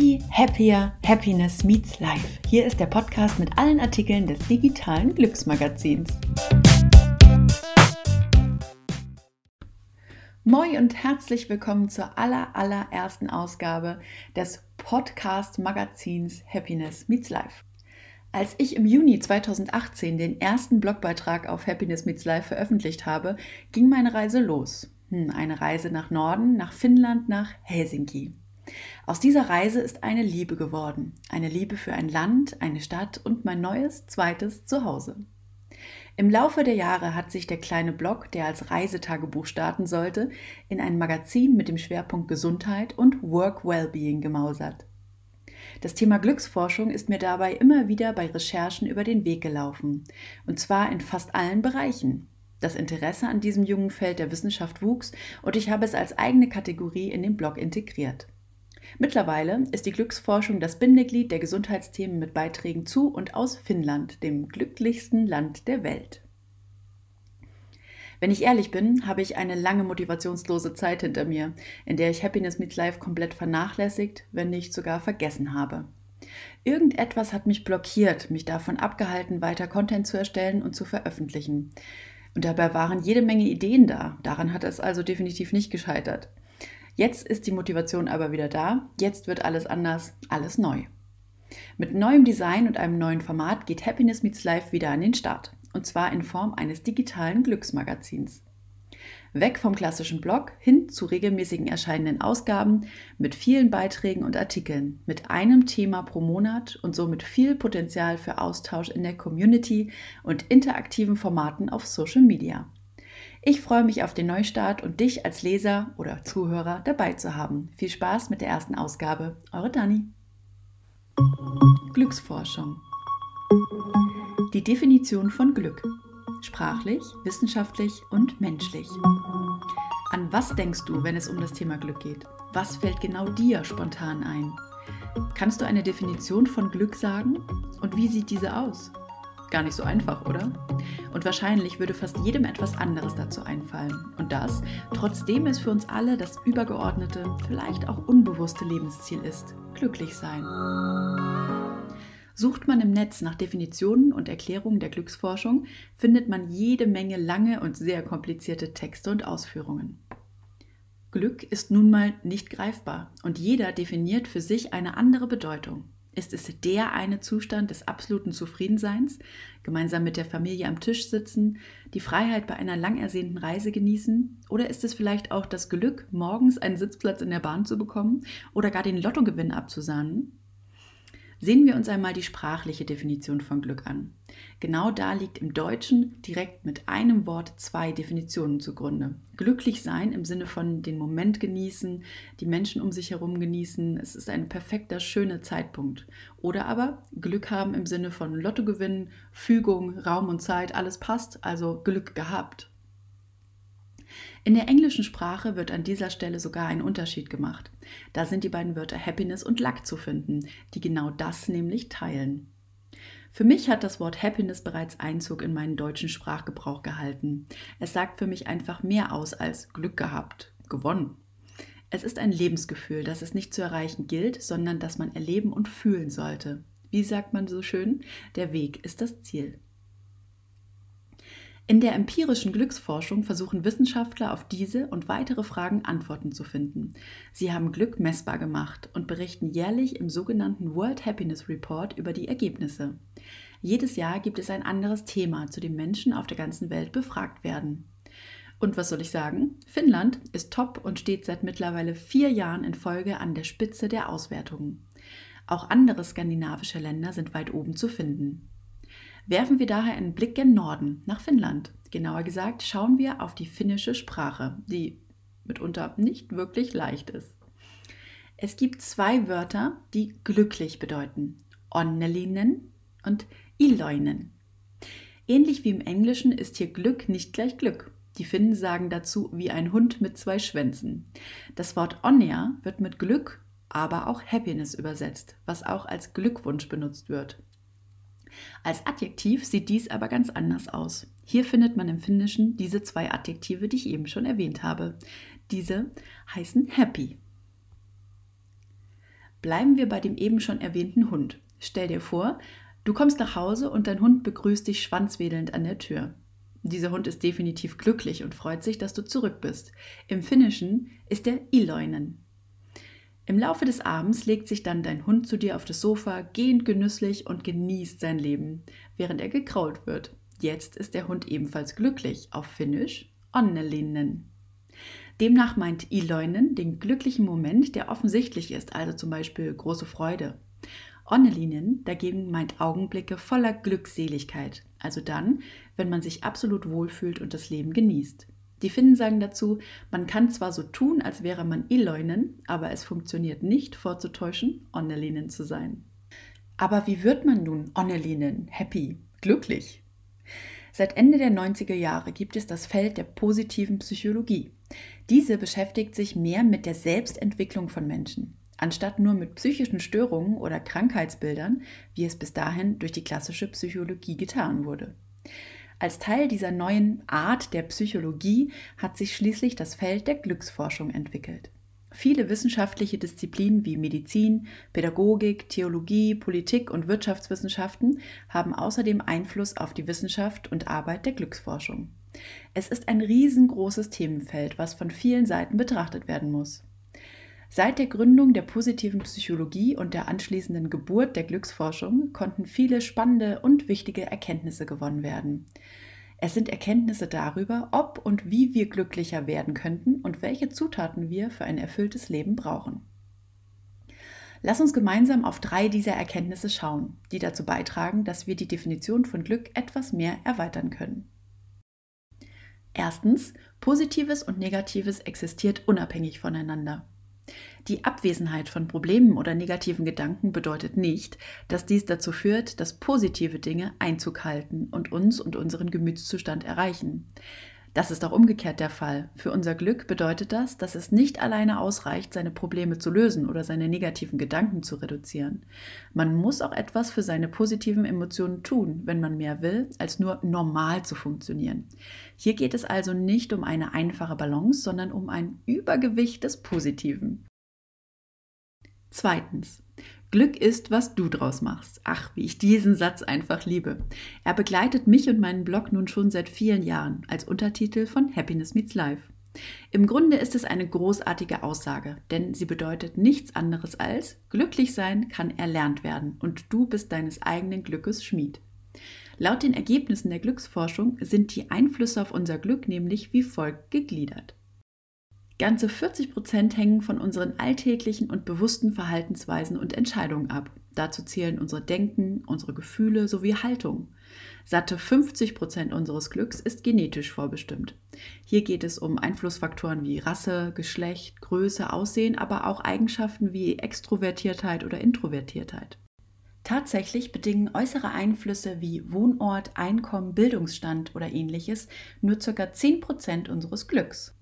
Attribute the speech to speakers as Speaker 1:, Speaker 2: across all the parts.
Speaker 1: Happy, Happier, Happiness Meets Life. Hier ist der Podcast mit allen Artikeln des digitalen Glücksmagazins. Moin und herzlich willkommen zur aller, allerersten Ausgabe des Podcast-Magazins Happiness Meets Life. Als ich im Juni 2018 den ersten Blogbeitrag auf Happiness Meets Life veröffentlicht habe, ging meine Reise los. Hm, eine Reise nach Norden, nach Finnland, nach Helsinki. Aus dieser Reise ist eine Liebe geworden. Eine Liebe für ein Land, eine Stadt und mein neues, zweites Zuhause. Im Laufe der Jahre hat sich der kleine Blog, der als Reisetagebuch starten sollte, in ein Magazin mit dem Schwerpunkt Gesundheit und Work Wellbeing gemausert. Das Thema Glücksforschung ist mir dabei immer wieder bei Recherchen über den Weg gelaufen, und zwar in fast allen Bereichen. Das Interesse an diesem jungen Feld der Wissenschaft wuchs und ich habe es als eigene Kategorie in den Blog integriert. Mittlerweile ist die Glücksforschung das Bindeglied der Gesundheitsthemen mit Beiträgen zu und aus Finnland, dem glücklichsten Land der Welt. Wenn ich ehrlich bin, habe ich eine lange motivationslose Zeit hinter mir, in der ich Happiness Meets Life komplett vernachlässigt, wenn nicht sogar vergessen habe. Irgendetwas hat mich blockiert, mich davon abgehalten, weiter Content zu erstellen und zu veröffentlichen. Und dabei waren jede Menge Ideen da. Daran hat es also definitiv nicht gescheitert. Jetzt ist die Motivation aber wieder da. Jetzt wird alles anders, alles neu. Mit neuem Design und einem neuen Format geht Happiness Meets Life wieder an den Start. Und zwar in Form eines digitalen Glücksmagazins. Weg vom klassischen Blog hin zu regelmäßigen erscheinenden Ausgaben mit vielen Beiträgen und Artikeln, mit einem Thema pro Monat und somit viel Potenzial für Austausch in der Community und interaktiven Formaten auf Social Media. Ich freue mich auf den Neustart und dich als Leser oder Zuhörer dabei zu haben. Viel Spaß mit der ersten Ausgabe. Eure Dani. Glücksforschung. Die Definition von Glück. Sprachlich, wissenschaftlich und menschlich. An was denkst du, wenn es um das Thema Glück geht? Was fällt genau dir spontan ein? Kannst du eine Definition von Glück sagen? Und wie sieht diese aus? Gar nicht so einfach, oder? Und wahrscheinlich würde fast jedem etwas anderes dazu einfallen. Und das, trotzdem es für uns alle das übergeordnete, vielleicht auch unbewusste Lebensziel ist, glücklich sein. Sucht man im Netz nach Definitionen und Erklärungen der Glücksforschung, findet man jede Menge lange und sehr komplizierte Texte und Ausführungen. Glück ist nun mal nicht greifbar und jeder definiert für sich eine andere Bedeutung. Ist es der eine Zustand des absoluten Zufriedenseins, gemeinsam mit der Familie am Tisch sitzen, die Freiheit bei einer lang ersehnten Reise genießen? Oder ist es vielleicht auch das Glück, morgens einen Sitzplatz in der Bahn zu bekommen oder gar den Lottogewinn abzusahnen? Sehen wir uns einmal die sprachliche Definition von Glück an. Genau da liegt im Deutschen direkt mit einem Wort zwei Definitionen zugrunde. Glücklich sein im Sinne von den Moment genießen, die Menschen um sich herum genießen, es ist ein perfekter, schöner Zeitpunkt. Oder aber Glück haben im Sinne von Lottogewinn, Fügung, Raum und Zeit, alles passt, also Glück gehabt. In der englischen Sprache wird an dieser Stelle sogar ein Unterschied gemacht. Da sind die beiden Wörter Happiness und Luck zu finden, die genau das nämlich teilen. Für mich hat das Wort Happiness bereits Einzug in meinen deutschen Sprachgebrauch gehalten. Es sagt für mich einfach mehr aus als Glück gehabt, gewonnen. Es ist ein Lebensgefühl, das es nicht zu erreichen gilt, sondern das man erleben und fühlen sollte. Wie sagt man so schön? Der Weg ist das Ziel. In der empirischen Glücksforschung versuchen Wissenschaftler auf diese und weitere Fragen Antworten zu finden. Sie haben Glück messbar gemacht und berichten jährlich im sogenannten World Happiness Report über die Ergebnisse. Jedes Jahr gibt es ein anderes Thema, zu dem Menschen auf der ganzen Welt befragt werden. Und was soll ich sagen? Finnland ist top und steht seit mittlerweile vier Jahren in Folge an der Spitze der Auswertungen. Auch andere skandinavische Länder sind weit oben zu finden werfen wir daher einen Blick gen Norden, nach Finnland. Genauer gesagt schauen wir auf die finnische Sprache, die mitunter nicht wirklich leicht ist. Es gibt zwei Wörter, die glücklich bedeuten. Onnelinen und Iloinen. Ähnlich wie im Englischen ist hier Glück nicht gleich Glück. Die Finnen sagen dazu wie ein Hund mit zwei Schwänzen. Das Wort Onnea wird mit Glück, aber auch Happiness übersetzt, was auch als Glückwunsch benutzt wird. Als Adjektiv sieht dies aber ganz anders aus. Hier findet man im Finnischen diese zwei Adjektive, die ich eben schon erwähnt habe. Diese heißen happy. Bleiben wir bei dem eben schon erwähnten Hund. Stell dir vor, du kommst nach Hause und dein Hund begrüßt dich schwanzwedelnd an der Tür. Dieser Hund ist definitiv glücklich und freut sich, dass du zurück bist. Im Finnischen ist er Iloinen. Im Laufe des Abends legt sich dann dein Hund zu dir auf das Sofa, gehend genüsslich und genießt sein Leben, während er gekrault wird. Jetzt ist der Hund ebenfalls glücklich, auf Finnisch Onnellinen. Demnach meint Iloinen den glücklichen Moment, der offensichtlich ist, also zum Beispiel große Freude. Onnelinen dagegen meint Augenblicke voller Glückseligkeit, also dann, wenn man sich absolut wohlfühlt und das Leben genießt. Die Finnen sagen dazu, man kann zwar so tun, als wäre man Iloinen, aber es funktioniert nicht, vorzutäuschen, Onnelinen zu sein. Aber wie wird man nun Onnelinen, happy, glücklich? Seit Ende der 90er Jahre gibt es das Feld der positiven Psychologie. Diese beschäftigt sich mehr mit der Selbstentwicklung von Menschen, anstatt nur mit psychischen Störungen oder Krankheitsbildern, wie es bis dahin durch die klassische Psychologie getan wurde. Als Teil dieser neuen Art der Psychologie hat sich schließlich das Feld der Glücksforschung entwickelt. Viele wissenschaftliche Disziplinen wie Medizin, Pädagogik, Theologie, Politik und Wirtschaftswissenschaften haben außerdem Einfluss auf die Wissenschaft und Arbeit der Glücksforschung. Es ist ein riesengroßes Themenfeld, was von vielen Seiten betrachtet werden muss. Seit der Gründung der positiven Psychologie und der anschließenden Geburt der Glücksforschung konnten viele spannende und wichtige Erkenntnisse gewonnen werden. Es sind Erkenntnisse darüber, ob und wie wir glücklicher werden könnten und welche Zutaten wir für ein erfülltes Leben brauchen. Lass uns gemeinsam auf drei dieser Erkenntnisse schauen, die dazu beitragen, dass wir die Definition von Glück etwas mehr erweitern können. Erstens, Positives und Negatives existiert unabhängig voneinander. Die Abwesenheit von Problemen oder negativen Gedanken bedeutet nicht, dass dies dazu führt, dass positive Dinge Einzug halten und uns und unseren Gemütszustand erreichen. Das ist auch umgekehrt der Fall. Für unser Glück bedeutet das, dass es nicht alleine ausreicht, seine Probleme zu lösen oder seine negativen Gedanken zu reduzieren. Man muss auch etwas für seine positiven Emotionen tun, wenn man mehr will, als nur normal zu funktionieren. Hier geht es also nicht um eine einfache Balance, sondern um ein Übergewicht des Positiven. Zweitens. Glück ist, was du draus machst. Ach, wie ich diesen Satz einfach liebe. Er begleitet mich und meinen Blog nun schon seit vielen Jahren als Untertitel von Happiness Meets Life. Im Grunde ist es eine großartige Aussage, denn sie bedeutet nichts anderes als, glücklich sein kann erlernt werden und du bist deines eigenen Glückes Schmied. Laut den Ergebnissen der Glücksforschung sind die Einflüsse auf unser Glück nämlich wie folgt gegliedert. Ganze 40 Prozent hängen von unseren alltäglichen und bewussten Verhaltensweisen und Entscheidungen ab. Dazu zählen unsere Denken, unsere Gefühle sowie Haltung. Satte 50 Prozent unseres Glücks ist genetisch vorbestimmt. Hier geht es um Einflussfaktoren wie Rasse, Geschlecht, Größe, Aussehen, aber auch Eigenschaften wie Extrovertiertheit oder Introvertiertheit. Tatsächlich bedingen äußere Einflüsse wie Wohnort, Einkommen, Bildungsstand oder ähnliches nur ca. 10% unseres Glücks.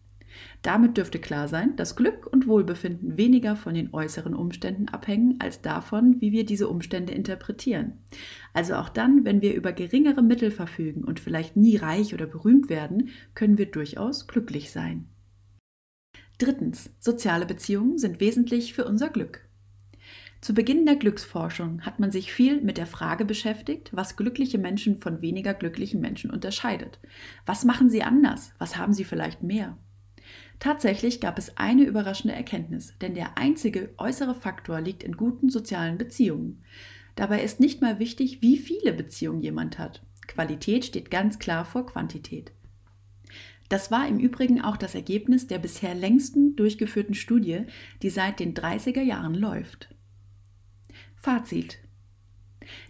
Speaker 1: Damit dürfte klar sein, dass Glück und Wohlbefinden weniger von den äußeren Umständen abhängen als davon, wie wir diese Umstände interpretieren. Also auch dann, wenn wir über geringere Mittel verfügen und vielleicht nie reich oder berühmt werden, können wir durchaus glücklich sein. Drittens, soziale Beziehungen sind wesentlich für unser Glück. Zu Beginn der Glücksforschung hat man sich viel mit der Frage beschäftigt, was glückliche Menschen von weniger glücklichen Menschen unterscheidet. Was machen sie anders? Was haben sie vielleicht mehr? Tatsächlich gab es eine überraschende Erkenntnis, denn der einzige äußere Faktor liegt in guten sozialen Beziehungen. Dabei ist nicht mal wichtig, wie viele Beziehungen jemand hat. Qualität steht ganz klar vor Quantität. Das war im Übrigen auch das Ergebnis der bisher längsten durchgeführten Studie, die seit den 30er Jahren läuft. Fazit.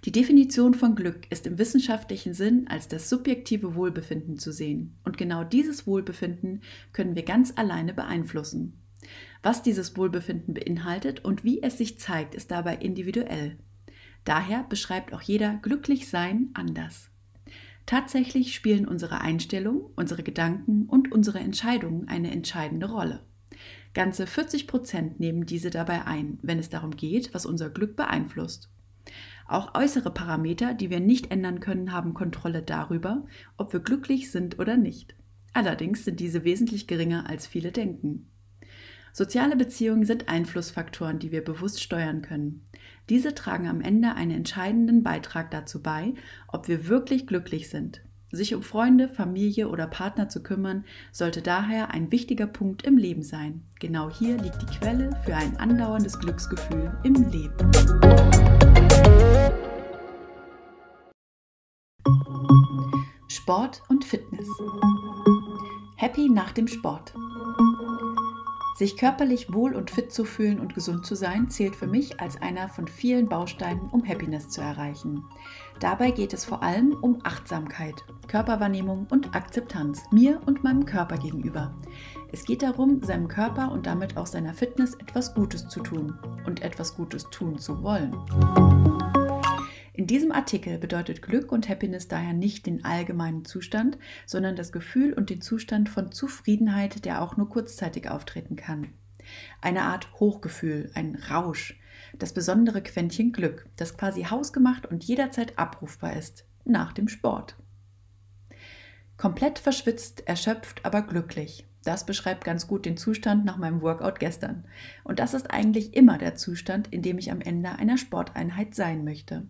Speaker 1: Die Definition von Glück ist im wissenschaftlichen Sinn als das subjektive Wohlbefinden zu sehen. Und genau dieses Wohlbefinden können wir ganz alleine beeinflussen. Was dieses Wohlbefinden beinhaltet und wie es sich zeigt, ist dabei individuell. Daher beschreibt auch jeder Glücklichsein anders. Tatsächlich spielen unsere Einstellung, unsere Gedanken und unsere Entscheidungen eine entscheidende Rolle. Ganze 40 Prozent nehmen diese dabei ein, wenn es darum geht, was unser Glück beeinflusst. Auch äußere Parameter, die wir nicht ändern können, haben Kontrolle darüber, ob wir glücklich sind oder nicht. Allerdings sind diese wesentlich geringer, als viele denken. Soziale Beziehungen sind Einflussfaktoren, die wir bewusst steuern können. Diese tragen am Ende einen entscheidenden Beitrag dazu bei, ob wir wirklich glücklich sind. Sich um Freunde, Familie oder Partner zu kümmern, sollte daher ein wichtiger Punkt im Leben sein. Genau hier liegt die Quelle für ein andauerndes Glücksgefühl im Leben. Sport und Fitness. Happy nach dem Sport. Sich körperlich wohl und fit zu fühlen und gesund zu sein, zählt für mich als einer von vielen Bausteinen, um Happiness zu erreichen. Dabei geht es vor allem um Achtsamkeit, Körperwahrnehmung und Akzeptanz mir und meinem Körper gegenüber. Es geht darum, seinem Körper und damit auch seiner Fitness etwas Gutes zu tun und etwas Gutes tun zu wollen. In diesem Artikel bedeutet Glück und Happiness daher nicht den allgemeinen Zustand, sondern das Gefühl und den Zustand von Zufriedenheit, der auch nur kurzzeitig auftreten kann. Eine Art Hochgefühl, ein Rausch, das besondere Quäntchen Glück, das quasi hausgemacht und jederzeit abrufbar ist, nach dem Sport. Komplett verschwitzt, erschöpft, aber glücklich. Das beschreibt ganz gut den Zustand nach meinem Workout gestern. Und das ist eigentlich immer der Zustand, in dem ich am Ende einer Sporteinheit sein möchte.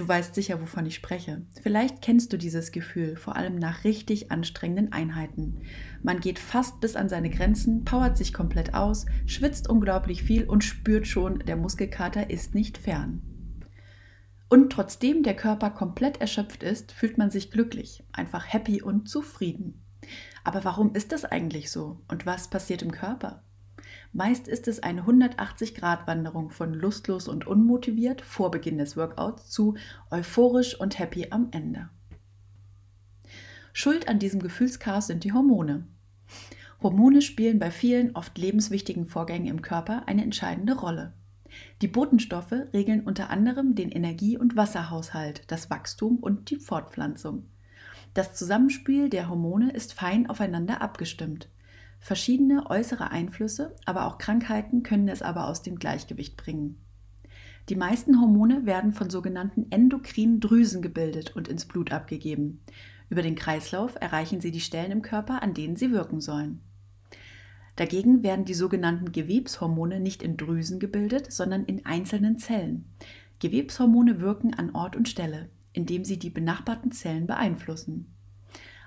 Speaker 1: Du weißt sicher, wovon ich spreche. Vielleicht kennst du dieses Gefühl, vor allem nach richtig anstrengenden Einheiten. Man geht fast bis an seine Grenzen, powert sich komplett aus, schwitzt unglaublich viel und spürt schon, der Muskelkater ist nicht fern. Und trotzdem der Körper komplett erschöpft ist, fühlt man sich glücklich, einfach happy und zufrieden. Aber warum ist das eigentlich so? Und was passiert im Körper? Meist ist es eine 180-Grad-Wanderung von lustlos und unmotiviert vor Beginn des Workouts zu euphorisch und happy am Ende. Schuld an diesem Gefühlschaos sind die Hormone. Hormone spielen bei vielen oft lebenswichtigen Vorgängen im Körper eine entscheidende Rolle. Die Botenstoffe regeln unter anderem den Energie- und Wasserhaushalt, das Wachstum und die Fortpflanzung. Das Zusammenspiel der Hormone ist fein aufeinander abgestimmt. Verschiedene äußere Einflüsse, aber auch Krankheiten können es aber aus dem Gleichgewicht bringen. Die meisten Hormone werden von sogenannten endokrinen Drüsen gebildet und ins Blut abgegeben. Über den Kreislauf erreichen sie die Stellen im Körper, an denen sie wirken sollen. Dagegen werden die sogenannten Gewebshormone nicht in Drüsen gebildet, sondern in einzelnen Zellen. Gewebshormone wirken an Ort und Stelle, indem sie die benachbarten Zellen beeinflussen.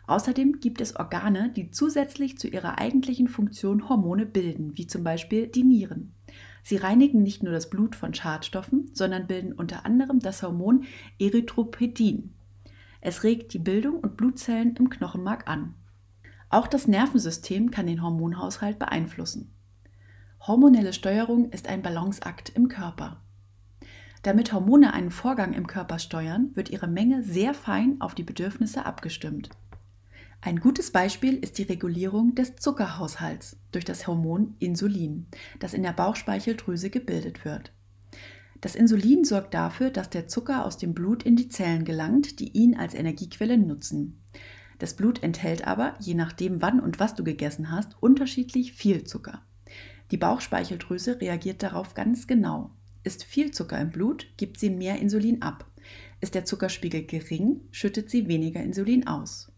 Speaker 1: Außerdem gibt es Organe, die zusätzlich zu ihrer eigentlichen Funktion Hormone bilden, wie zum Beispiel die Nieren. Sie reinigen nicht nur das Blut von Schadstoffen, sondern bilden unter anderem das Hormon Erythropoetin. Es regt die Bildung und Blutzellen im Knochenmark an. Auch das Nervensystem kann den Hormonhaushalt beeinflussen. Hormonelle Steuerung ist ein Balanceakt im Körper. Damit Hormone einen Vorgang im Körper steuern, wird ihre Menge sehr fein auf die Bedürfnisse abgestimmt. Ein gutes Beispiel ist die Regulierung des Zuckerhaushalts durch das Hormon Insulin, das in der Bauchspeicheldrüse gebildet wird. Das Insulin sorgt dafür, dass der Zucker aus dem Blut in die Zellen gelangt, die ihn als Energiequelle nutzen. Das Blut enthält aber, je nachdem wann und was du gegessen hast, unterschiedlich viel Zucker. Die Bauchspeicheldrüse reagiert darauf ganz genau. Ist viel Zucker im Blut, gibt sie mehr Insulin ab. Ist der Zuckerspiegel gering, schüttet sie weniger Insulin aus.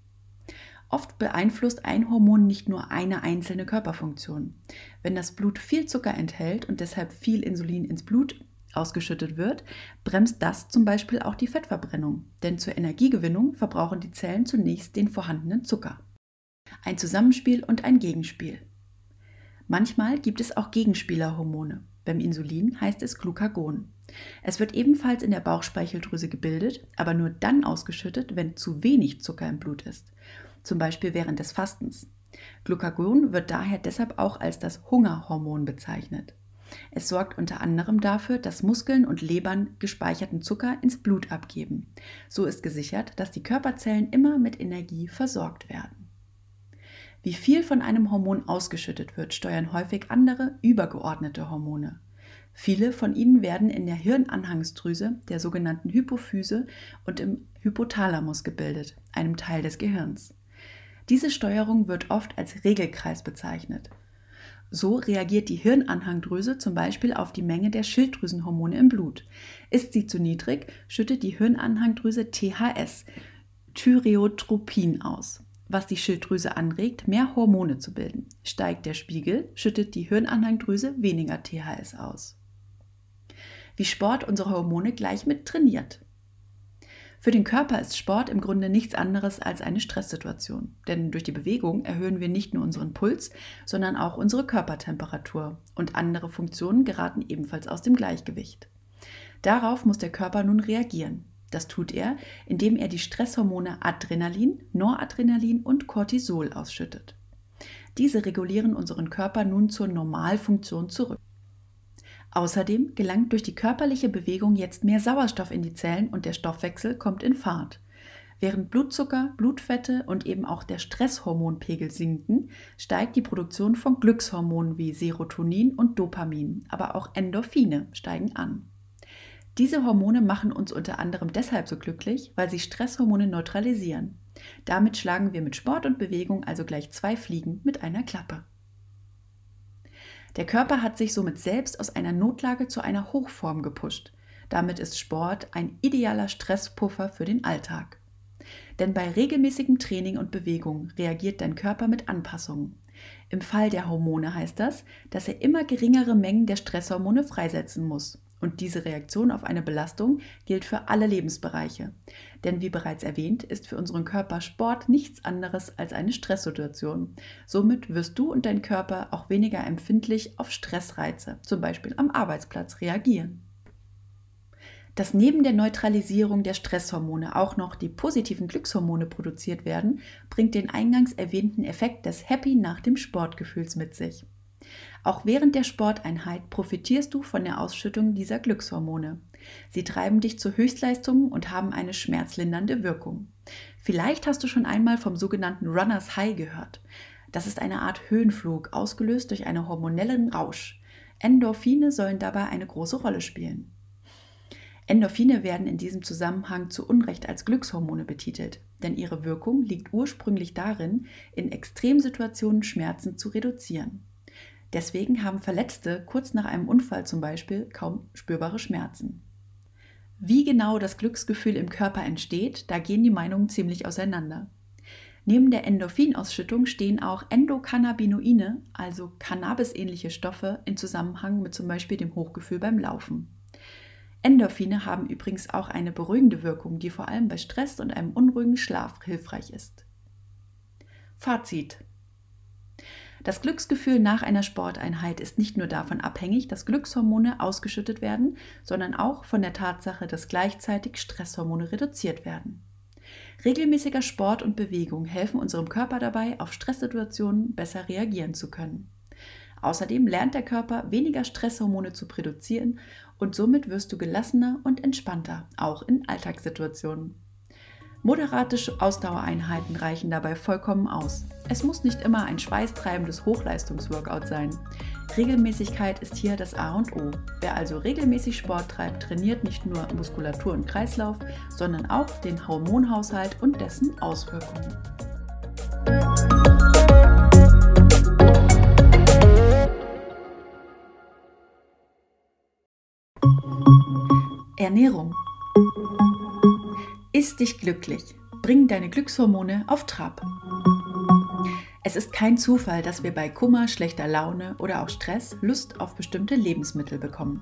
Speaker 1: Oft beeinflusst ein Hormon nicht nur eine einzelne Körperfunktion. Wenn das Blut viel Zucker enthält und deshalb viel Insulin ins Blut ausgeschüttet wird, bremst das zum Beispiel auch die Fettverbrennung, denn zur Energiegewinnung verbrauchen die Zellen zunächst den vorhandenen Zucker. Ein Zusammenspiel und ein Gegenspiel. Manchmal gibt es auch Gegenspielerhormone. Beim Insulin heißt es Glucagon. Es wird ebenfalls in der Bauchspeicheldrüse gebildet, aber nur dann ausgeschüttet, wenn zu wenig Zucker im Blut ist zum Beispiel während des Fastens. Glucagon wird daher deshalb auch als das Hungerhormon bezeichnet. Es sorgt unter anderem dafür, dass Muskeln und Lebern gespeicherten Zucker ins Blut abgeben. So ist gesichert, dass die Körperzellen immer mit Energie versorgt werden. Wie viel von einem Hormon ausgeschüttet wird, steuern häufig andere übergeordnete Hormone. Viele von ihnen werden in der Hirnanhangsdrüse, der sogenannten Hypophyse und im Hypothalamus gebildet, einem Teil des Gehirns. Diese Steuerung wird oft als Regelkreis bezeichnet. So reagiert die Hirnanhangdrüse zum Beispiel auf die Menge der Schilddrüsenhormone im Blut. Ist sie zu niedrig, schüttet die Hirnanhangdrüse THS, Thyreotropin aus. was die Schilddrüse anregt, mehr Hormone zu bilden. Steigt der Spiegel, schüttet die Hirnanhangdrüse weniger THS aus. Wie Sport unsere Hormone gleich mit trainiert. Für den Körper ist Sport im Grunde nichts anderes als eine Stresssituation. Denn durch die Bewegung erhöhen wir nicht nur unseren Puls, sondern auch unsere Körpertemperatur. Und andere Funktionen geraten ebenfalls aus dem Gleichgewicht. Darauf muss der Körper nun reagieren. Das tut er, indem er die Stresshormone Adrenalin, Noradrenalin und Cortisol ausschüttet. Diese regulieren unseren Körper nun zur Normalfunktion zurück. Außerdem gelangt durch die körperliche Bewegung jetzt mehr Sauerstoff in die Zellen und der Stoffwechsel kommt in Fahrt. Während Blutzucker, Blutfette und eben auch der Stresshormonpegel sinken, steigt die Produktion von Glückshormonen wie Serotonin und Dopamin, aber auch Endorphine steigen an. Diese Hormone machen uns unter anderem deshalb so glücklich, weil sie Stresshormone neutralisieren. Damit schlagen wir mit Sport und Bewegung also gleich zwei Fliegen mit einer Klappe. Der Körper hat sich somit selbst aus einer Notlage zu einer Hochform gepusht. Damit ist Sport ein idealer Stresspuffer für den Alltag. Denn bei regelmäßigem Training und Bewegung reagiert dein Körper mit Anpassungen. Im Fall der Hormone heißt das, dass er immer geringere Mengen der Stresshormone freisetzen muss. Und diese Reaktion auf eine Belastung gilt für alle Lebensbereiche. Denn wie bereits erwähnt, ist für unseren Körper Sport nichts anderes als eine Stresssituation. Somit wirst du und dein Körper auch weniger empfindlich auf Stressreize, zum Beispiel am Arbeitsplatz, reagieren. Dass neben der Neutralisierung der Stresshormone auch noch die positiven Glückshormone produziert werden, bringt den eingangs erwähnten Effekt des Happy nach dem Sportgefühls mit sich. Auch während der Sporteinheit profitierst du von der Ausschüttung dieser Glückshormone. Sie treiben dich zu Höchstleistungen und haben eine schmerzlindernde Wirkung. Vielleicht hast du schon einmal vom sogenannten Runners High gehört. Das ist eine Art Höhenflug, ausgelöst durch einen hormonellen Rausch. Endorphine sollen dabei eine große Rolle spielen. Endorphine werden in diesem Zusammenhang zu Unrecht als Glückshormone betitelt, denn ihre Wirkung liegt ursprünglich darin, in Extremsituationen Schmerzen zu reduzieren. Deswegen haben Verletzte kurz nach einem Unfall zum Beispiel kaum spürbare Schmerzen. Wie genau das Glücksgefühl im Körper entsteht, da gehen die Meinungen ziemlich auseinander. Neben der Endorphinausschüttung stehen auch Endokannabinoide, also Cannabis-ähnliche Stoffe, in Zusammenhang mit zum Beispiel dem Hochgefühl beim Laufen. Endorphine haben übrigens auch eine beruhigende Wirkung, die vor allem bei Stress und einem unruhigen Schlaf hilfreich ist. Fazit das Glücksgefühl nach einer Sporteinheit ist nicht nur davon abhängig, dass Glückshormone ausgeschüttet werden, sondern auch von der Tatsache, dass gleichzeitig Stresshormone reduziert werden. Regelmäßiger Sport und Bewegung helfen unserem Körper dabei, auf Stresssituationen besser reagieren zu können. Außerdem lernt der Körper weniger Stresshormone zu produzieren und somit wirst du gelassener und entspannter, auch in Alltagssituationen. Moderate Ausdauereinheiten reichen dabei vollkommen aus. Es muss nicht immer ein schweißtreibendes Hochleistungsworkout sein. Regelmäßigkeit ist hier das A und O. Wer also regelmäßig Sport treibt, trainiert nicht nur Muskulatur und Kreislauf, sondern auch den Hormonhaushalt und dessen Auswirkungen. Ernährung Iss dich glücklich. Bring deine Glückshormone auf Trab. Es ist kein Zufall, dass wir bei Kummer, schlechter Laune oder auch Stress Lust auf bestimmte Lebensmittel bekommen.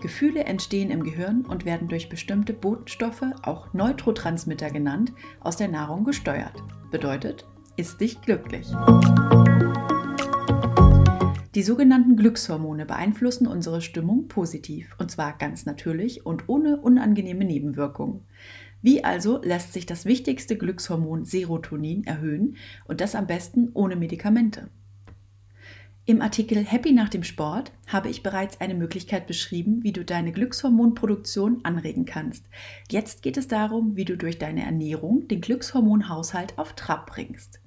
Speaker 1: Gefühle entstehen im Gehirn und werden durch bestimmte Botenstoffe, auch Neurotransmitter genannt, aus der Nahrung gesteuert. Bedeutet, iss dich glücklich. Die sogenannten Glückshormone beeinflussen unsere Stimmung positiv, und zwar ganz natürlich und ohne unangenehme Nebenwirkungen. Wie also lässt sich das wichtigste Glückshormon Serotonin erhöhen und das am besten ohne Medikamente? Im Artikel Happy nach dem Sport habe ich bereits eine Möglichkeit beschrieben, wie du deine Glückshormonproduktion anregen kannst. Jetzt geht es darum, wie du durch deine Ernährung den Glückshormonhaushalt auf Trab bringst.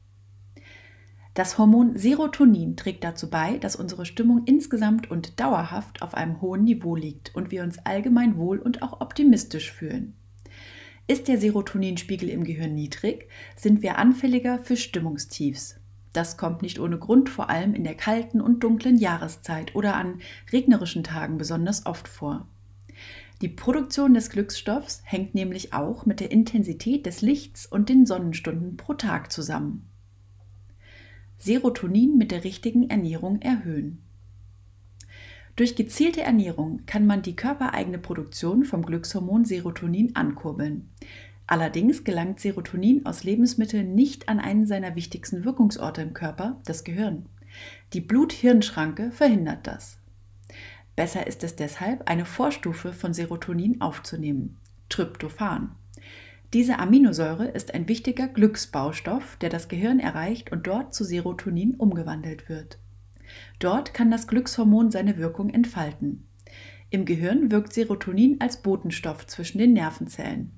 Speaker 1: Das Hormon Serotonin trägt dazu bei, dass unsere Stimmung insgesamt und dauerhaft auf einem hohen Niveau liegt und wir uns allgemein wohl und auch optimistisch fühlen. Ist der Serotoninspiegel im Gehirn niedrig, sind wir anfälliger für Stimmungstiefs. Das kommt nicht ohne Grund vor allem in der kalten und dunklen Jahreszeit oder an regnerischen Tagen besonders oft vor. Die Produktion des Glücksstoffs hängt nämlich auch mit der Intensität des Lichts und den Sonnenstunden pro Tag zusammen. Serotonin mit der richtigen Ernährung erhöhen. Durch gezielte Ernährung kann man die körpereigene Produktion vom Glückshormon Serotonin ankurbeln. Allerdings gelangt Serotonin aus Lebensmitteln nicht an einen seiner wichtigsten Wirkungsorte im Körper, das Gehirn. Die Blut-Hirn-Schranke verhindert das. Besser ist es deshalb, eine Vorstufe von Serotonin aufzunehmen, Tryptophan. Diese Aminosäure ist ein wichtiger Glücksbaustoff, der das Gehirn erreicht und dort zu Serotonin umgewandelt wird. Dort kann das Glückshormon seine Wirkung entfalten. Im Gehirn wirkt Serotonin als Botenstoff zwischen den Nervenzellen.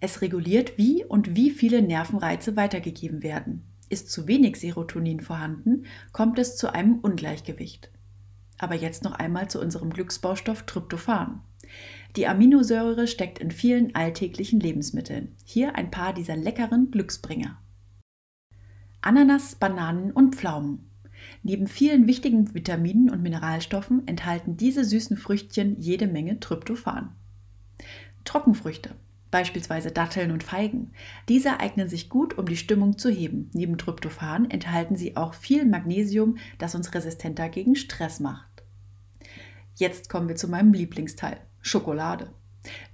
Speaker 1: Es reguliert, wie und wie viele Nervenreize weitergegeben werden. Ist zu wenig Serotonin vorhanden, kommt es zu einem Ungleichgewicht. Aber jetzt noch einmal zu unserem Glücksbaustoff Tryptophan. Die Aminosäure steckt in vielen alltäglichen Lebensmitteln. Hier ein paar dieser leckeren Glücksbringer. Ananas, Bananen und Pflaumen. Neben vielen wichtigen Vitaminen und Mineralstoffen enthalten diese süßen Früchtchen jede Menge Tryptophan. Trockenfrüchte beispielsweise Datteln und Feigen. Diese eignen sich gut, um die Stimmung zu heben. Neben Tryptophan enthalten sie auch viel Magnesium, das uns resistenter gegen Stress macht. Jetzt kommen wir zu meinem Lieblingsteil, Schokolade.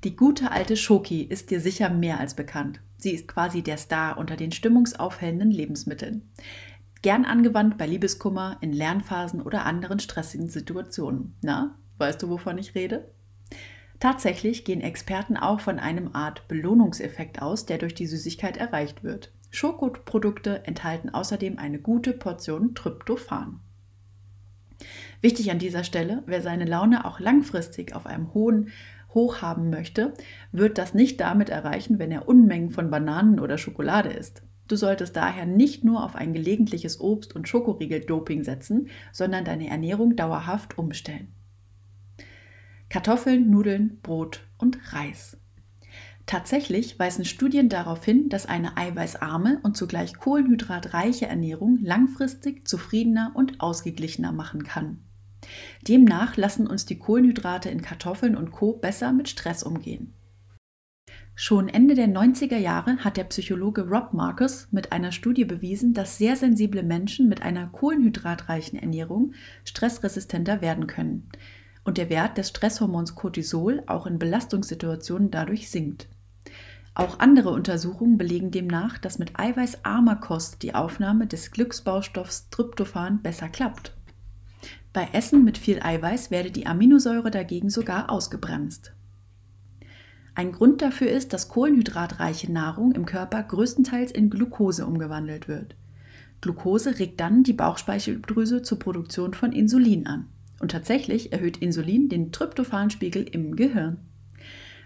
Speaker 1: Die gute alte Schoki ist dir sicher mehr als bekannt. Sie ist quasi der Star unter den stimmungsaufhellenden Lebensmitteln. Gern angewandt bei Liebeskummer, in Lernphasen oder anderen stressigen Situationen. Na, weißt du, wovon ich rede? Tatsächlich gehen Experten auch von einem Art Belohnungseffekt aus, der durch die Süßigkeit erreicht wird. Schokoprodukte enthalten außerdem eine gute Portion Tryptophan. Wichtig an dieser Stelle, wer seine Laune auch langfristig auf einem hohen Hoch haben möchte, wird das nicht damit erreichen, wenn er Unmengen von Bananen oder Schokolade isst. Du solltest daher nicht nur auf ein gelegentliches Obst- und Schokoriegel-Doping setzen, sondern deine Ernährung dauerhaft umstellen. Kartoffeln, Nudeln, Brot und Reis. Tatsächlich weisen Studien darauf hin, dass eine eiweißarme und zugleich kohlenhydratreiche Ernährung langfristig zufriedener und ausgeglichener machen kann. Demnach lassen uns die Kohlenhydrate in Kartoffeln und Co besser mit Stress umgehen. Schon Ende der 90er Jahre hat der Psychologe Rob Marcus mit einer Studie bewiesen, dass sehr sensible Menschen mit einer kohlenhydratreichen Ernährung stressresistenter werden können und der Wert des Stresshormons Cortisol auch in Belastungssituationen dadurch sinkt. Auch andere Untersuchungen belegen demnach, dass mit eiweißarmer Kost die Aufnahme des Glücksbaustoffs Tryptophan besser klappt. Bei Essen mit viel Eiweiß werde die Aminosäure dagegen sogar ausgebremst. Ein Grund dafür ist, dass kohlenhydratreiche Nahrung im Körper größtenteils in Glucose umgewandelt wird. Glucose regt dann die Bauchspeicheldrüse zur Produktion von Insulin an. Und tatsächlich erhöht Insulin den Tryptophanspiegel im Gehirn.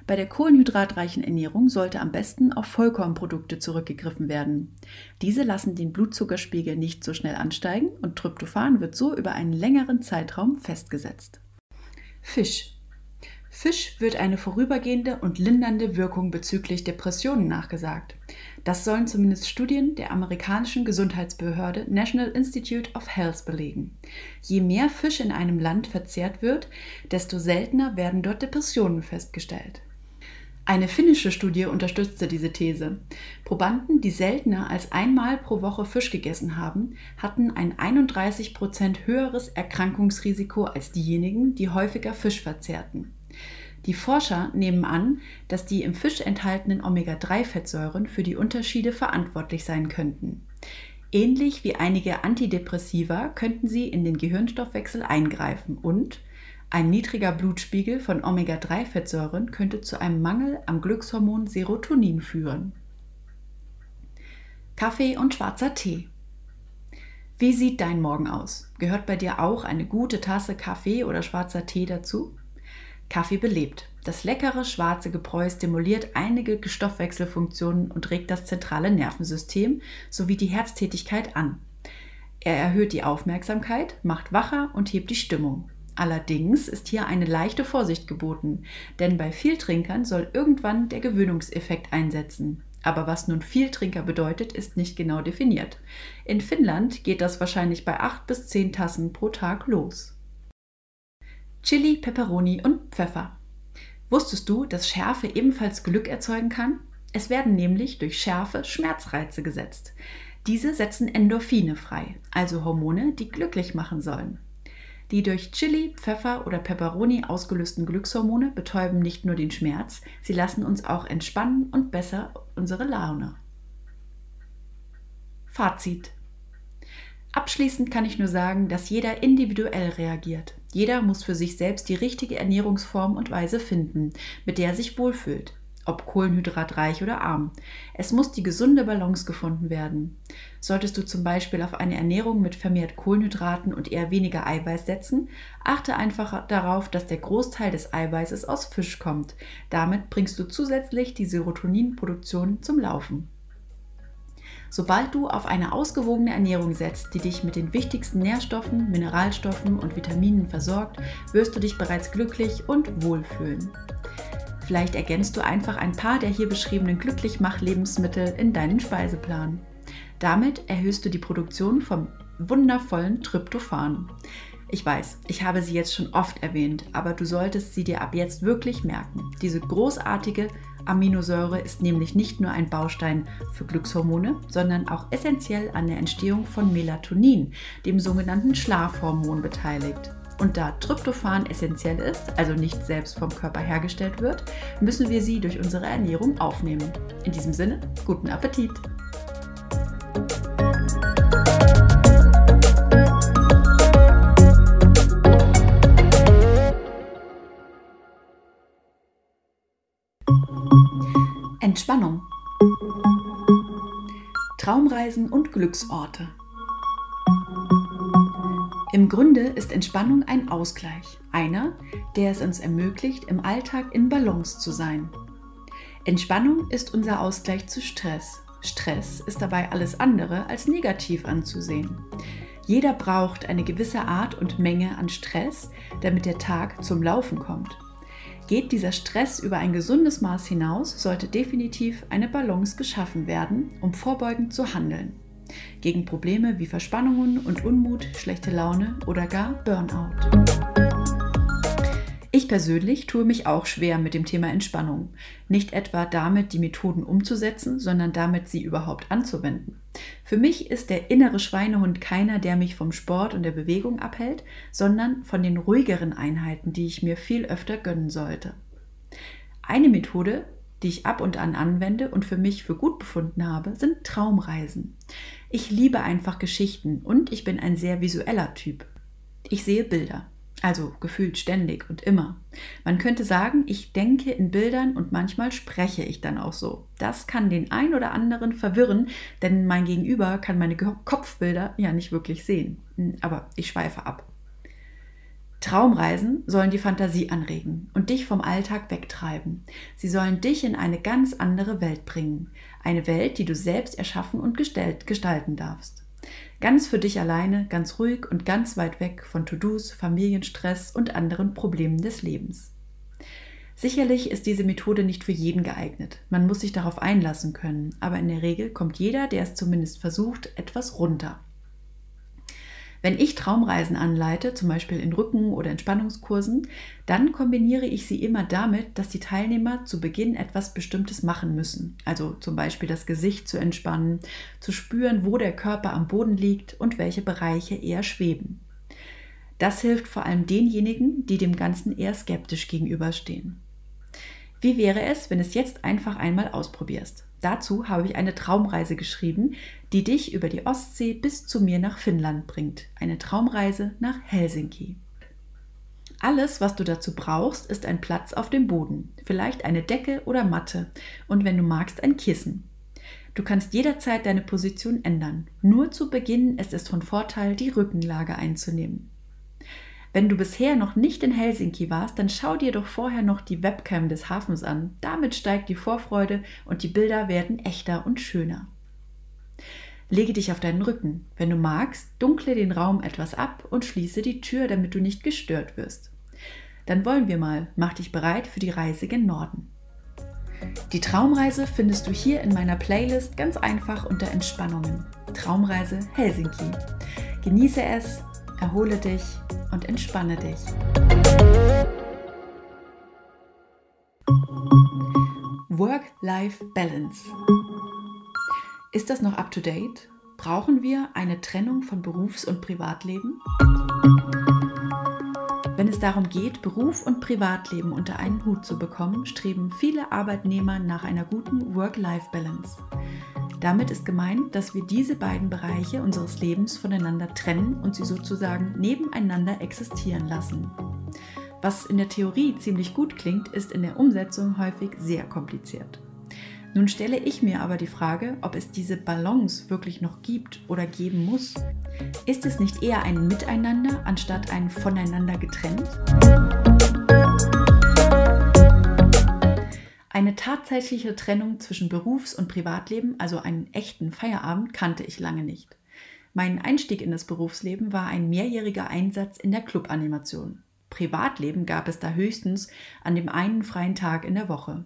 Speaker 1: Bei der kohlenhydratreichen Ernährung sollte am besten auf Vollkornprodukte zurückgegriffen werden. Diese lassen den Blutzuckerspiegel nicht so schnell ansteigen und Tryptophan wird so über einen längeren Zeitraum festgesetzt. Fisch. Fisch wird eine vorübergehende und lindernde Wirkung bezüglich Depressionen nachgesagt. Das sollen zumindest Studien der amerikanischen Gesundheitsbehörde National Institute of Health belegen. Je mehr Fisch in einem Land verzehrt wird, desto seltener werden dort Depressionen festgestellt. Eine finnische Studie unterstützte diese These. Probanden, die seltener als einmal pro Woche Fisch gegessen haben, hatten ein 31 Prozent höheres Erkrankungsrisiko als diejenigen, die häufiger Fisch verzehrten. Die Forscher nehmen an, dass die im Fisch enthaltenen Omega-3-Fettsäuren für die Unterschiede verantwortlich sein könnten. Ähnlich wie einige Antidepressiva könnten sie in den Gehirnstoffwechsel eingreifen und ein niedriger Blutspiegel von Omega-3-Fettsäuren könnte zu einem Mangel am Glückshormon Serotonin führen. Kaffee und schwarzer Tee. Wie sieht dein Morgen aus? Gehört bei dir auch eine gute Tasse Kaffee oder schwarzer Tee dazu? Kaffee belebt. Das leckere schwarze Gebräu stimuliert einige Stoffwechselfunktionen und regt das zentrale Nervensystem sowie die Herztätigkeit an. Er erhöht die Aufmerksamkeit, macht wacher und hebt die Stimmung. Allerdings ist hier eine leichte Vorsicht geboten, denn bei Vieltrinkern soll irgendwann der Gewöhnungseffekt einsetzen. Aber was nun Vieltrinker bedeutet, ist nicht genau definiert. In Finnland geht das wahrscheinlich bei 8 bis 10 Tassen pro Tag los. Chili, Peperoni und Pfeffer. Wusstest du, dass Schärfe ebenfalls Glück erzeugen kann? Es werden nämlich durch Schärfe Schmerzreize gesetzt. Diese setzen Endorphine frei, also Hormone, die glücklich machen sollen. Die durch Chili, Pfeffer oder Peperoni ausgelösten Glückshormone betäuben nicht nur den Schmerz, sie lassen uns auch entspannen und besser unsere Laune. Fazit. Abschließend kann ich nur sagen, dass jeder individuell reagiert. Jeder muss für sich selbst die richtige Ernährungsform und Weise finden, mit der er sich wohlfühlt ob kohlenhydratreich oder arm. Es muss die gesunde Balance gefunden werden. Solltest du zum Beispiel auf eine Ernährung mit vermehrt Kohlenhydraten und eher weniger Eiweiß setzen, achte einfach darauf, dass der Großteil des Eiweißes aus Fisch kommt. Damit bringst du zusätzlich die Serotoninproduktion zum Laufen. Sobald du auf eine ausgewogene Ernährung setzt, die dich mit den wichtigsten Nährstoffen, Mineralstoffen und Vitaminen versorgt, wirst du dich bereits glücklich und wohlfühlen. Vielleicht ergänzt du einfach ein paar der hier beschriebenen Glücklichmach-Lebensmittel in deinen Speiseplan. Damit erhöhst du die Produktion vom wundervollen Tryptophan. Ich weiß, ich habe sie jetzt schon oft erwähnt, aber du solltest sie dir ab jetzt wirklich merken. Diese großartige Aminosäure ist nämlich nicht nur ein Baustein für Glückshormone, sondern auch essentiell an der Entstehung von Melatonin, dem sogenannten Schlafhormon, beteiligt. Und da Tryptophan essentiell ist, also nicht selbst vom Körper hergestellt wird, müssen wir sie durch unsere Ernährung aufnehmen. In diesem Sinne, guten Appetit! Entspannung. Traumreisen und Glücksorte. Im Grunde ist Entspannung ein Ausgleich, einer, der es uns ermöglicht, im Alltag in Balance zu sein. Entspannung ist unser Ausgleich zu Stress. Stress ist dabei alles andere als negativ anzusehen. Jeder braucht eine gewisse Art und Menge an Stress, damit der Tag zum Laufen kommt. Geht dieser Stress über ein gesundes Maß hinaus, sollte definitiv eine Balance geschaffen werden, um vorbeugend zu handeln gegen Probleme wie Verspannungen und Unmut, schlechte Laune oder gar Burnout. Ich persönlich tue mich auch schwer mit dem Thema Entspannung. Nicht etwa damit, die Methoden umzusetzen, sondern damit, sie überhaupt anzuwenden. Für mich ist der innere Schweinehund keiner, der mich vom Sport und der Bewegung abhält, sondern von den ruhigeren Einheiten, die ich mir viel öfter gönnen sollte. Eine Methode, die ich ab und an anwende und für mich für gut befunden habe, sind Traumreisen. Ich liebe einfach Geschichten und ich bin ein sehr visueller Typ. Ich sehe Bilder, also gefühlt ständig und immer. Man könnte sagen, ich denke in Bildern und manchmal spreche ich dann auch so. Das kann den ein oder anderen verwirren, denn mein Gegenüber kann meine Kopfbilder ja nicht wirklich sehen. Hm, aber ich schweife ab. Traumreisen sollen die Fantasie anregen und dich vom Alltag wegtreiben. Sie sollen dich in eine ganz andere Welt bringen. Eine Welt, die du selbst erschaffen und gestalten darfst. Ganz für dich alleine, ganz ruhig und ganz weit weg von To-Dos, Familienstress und anderen Problemen des Lebens. Sicherlich ist diese Methode nicht für jeden geeignet. Man muss sich darauf einlassen können, aber in der Regel kommt jeder, der es zumindest versucht, etwas runter. Wenn ich Traumreisen anleite, zum Beispiel in Rücken- oder Entspannungskursen, dann kombiniere ich sie immer damit, dass die Teilnehmer zu Beginn etwas Bestimmtes machen müssen. Also zum Beispiel das Gesicht zu entspannen, zu spüren, wo der Körper am Boden liegt und welche Bereiche eher schweben. Das hilft vor allem denjenigen, die dem Ganzen eher skeptisch gegenüberstehen. Wie wäre es, wenn es jetzt einfach einmal ausprobierst? Dazu habe ich eine Traumreise geschrieben, die dich über die Ostsee bis zu mir nach Finnland bringt. Eine Traumreise nach Helsinki. Alles, was du dazu brauchst, ist ein Platz auf dem Boden, vielleicht eine Decke oder Matte und wenn du magst, ein Kissen. Du kannst jederzeit deine Position ändern. Nur zu Beginn ist es von Vorteil, die Rückenlage einzunehmen. Wenn du bisher noch nicht in Helsinki warst, dann schau dir doch vorher noch die Webcam des Hafens an. Damit steigt die Vorfreude und die Bilder werden echter und schöner. Lege dich auf deinen Rücken. Wenn du magst, dunkle den Raum etwas ab und schließe die Tür, damit du nicht gestört wirst. Dann wollen wir mal. Mach dich bereit für die Reise gen Norden. Die Traumreise findest du hier in meiner Playlist ganz einfach unter Entspannungen. Traumreise Helsinki. Genieße es, erhole dich und entspanne dich. Work-Life-Balance. Ist das noch up-to-date? Brauchen wir eine Trennung von Berufs- und Privatleben? Wenn es darum geht, Beruf und Privatleben unter einen Hut zu bekommen, streben viele Arbeitnehmer nach einer guten Work-Life-Balance. Damit ist gemeint, dass wir diese beiden Bereiche unseres Lebens voneinander trennen und sie sozusagen nebeneinander existieren lassen. Was in der Theorie ziemlich gut klingt, ist in der Umsetzung häufig sehr kompliziert. Nun stelle ich mir aber die Frage, ob es diese Balance wirklich noch gibt oder geben muss. Ist es nicht eher ein Miteinander anstatt ein Voneinander getrennt? Eine tatsächliche Trennung zwischen Berufs- und Privatleben, also einen echten Feierabend, kannte ich lange nicht. Mein Einstieg in das Berufsleben war ein mehrjähriger Einsatz in der Clubanimation. Privatleben gab es da höchstens an dem einen freien Tag in der Woche.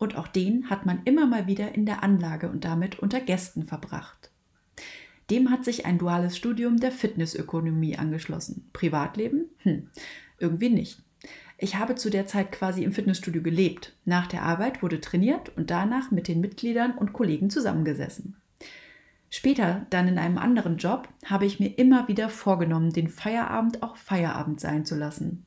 Speaker 1: Und auch den hat man immer mal wieder in der Anlage und damit unter Gästen verbracht. Dem hat sich ein duales Studium der Fitnessökonomie angeschlossen. Privatleben? Hm, irgendwie nicht. Ich habe zu der Zeit quasi im Fitnessstudio gelebt. Nach der Arbeit wurde trainiert und danach mit den Mitgliedern und Kollegen zusammengesessen. Später, dann in einem anderen Job, habe ich mir immer wieder vorgenommen, den Feierabend auch Feierabend sein zu lassen.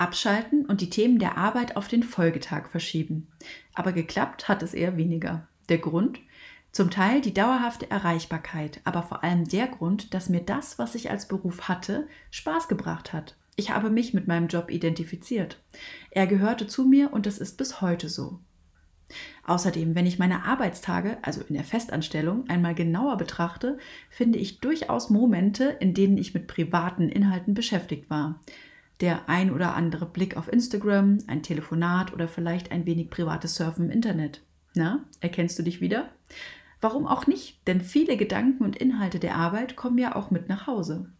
Speaker 1: Abschalten und die Themen der Arbeit auf den Folgetag verschieben. Aber geklappt hat es eher weniger. Der Grund? Zum Teil die dauerhafte Erreichbarkeit, aber vor allem der Grund, dass mir das, was ich als Beruf hatte, Spaß gebracht hat. Ich habe mich mit meinem Job identifiziert. Er gehörte zu mir und es ist bis heute so. Außerdem, wenn ich meine Arbeitstage, also in der Festanstellung, einmal genauer betrachte, finde ich durchaus Momente, in denen ich mit privaten Inhalten beschäftigt war. Der ein oder andere Blick auf Instagram, ein Telefonat oder vielleicht ein wenig privates Surfen im Internet. Na, erkennst du dich wieder? Warum auch nicht? Denn viele Gedanken und Inhalte der Arbeit kommen ja auch mit nach Hause.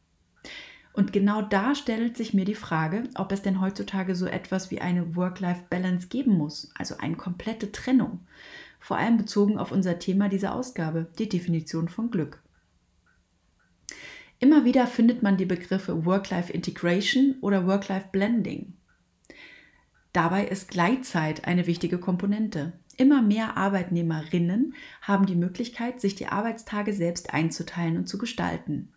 Speaker 1: Und genau da stellt sich mir die Frage, ob es denn heutzutage so etwas wie eine Work-Life-Balance geben muss, also eine komplette Trennung. Vor allem bezogen auf unser Thema dieser Ausgabe, die Definition von Glück. Immer wieder findet man die Begriffe Work-Life-Integration oder Work-Life-Blending. Dabei ist Gleitzeit eine wichtige Komponente. Immer mehr Arbeitnehmerinnen haben die Möglichkeit, sich die Arbeitstage selbst einzuteilen und zu gestalten.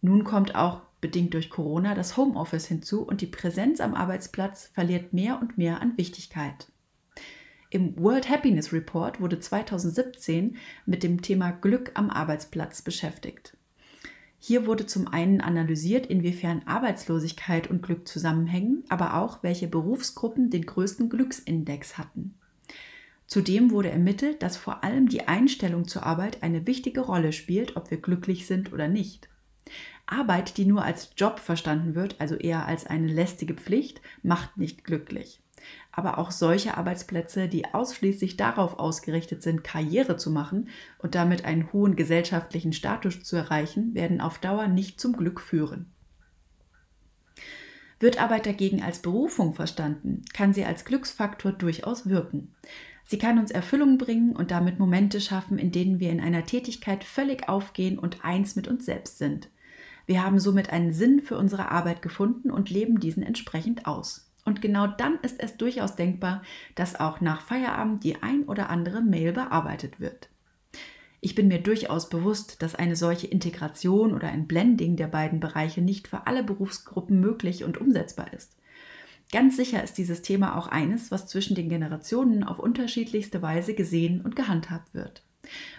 Speaker 1: Nun kommt auch bedingt durch Corona das Homeoffice hinzu und die Präsenz am Arbeitsplatz verliert mehr und mehr an Wichtigkeit. Im World Happiness Report wurde 2017 mit dem Thema Glück am Arbeitsplatz beschäftigt. Hier wurde zum einen analysiert, inwiefern Arbeitslosigkeit und Glück zusammenhängen, aber auch, welche Berufsgruppen den größten Glücksindex hatten. Zudem wurde ermittelt, dass vor allem die Einstellung zur Arbeit eine wichtige Rolle spielt, ob wir glücklich sind oder nicht. Arbeit, die nur als Job verstanden wird, also eher als eine lästige Pflicht, macht nicht glücklich. Aber auch solche Arbeitsplätze, die ausschließlich darauf ausgerichtet sind, Karriere zu machen und damit einen hohen gesellschaftlichen Status zu erreichen, werden auf Dauer nicht zum Glück führen. Wird Arbeit dagegen als Berufung verstanden, kann sie als Glücksfaktor durchaus wirken. Sie kann uns Erfüllung bringen und damit Momente schaffen, in denen wir in einer Tätigkeit völlig aufgehen und eins mit uns selbst sind. Wir haben somit einen Sinn für unsere Arbeit gefunden und leben diesen entsprechend aus. Und genau dann ist es durchaus denkbar, dass auch nach Feierabend die ein oder andere Mail bearbeitet wird. Ich bin mir durchaus bewusst, dass eine solche Integration oder ein Blending der beiden Bereiche nicht für alle Berufsgruppen möglich und umsetzbar ist. Ganz sicher ist dieses Thema auch eines, was zwischen den Generationen auf unterschiedlichste Weise gesehen und gehandhabt wird.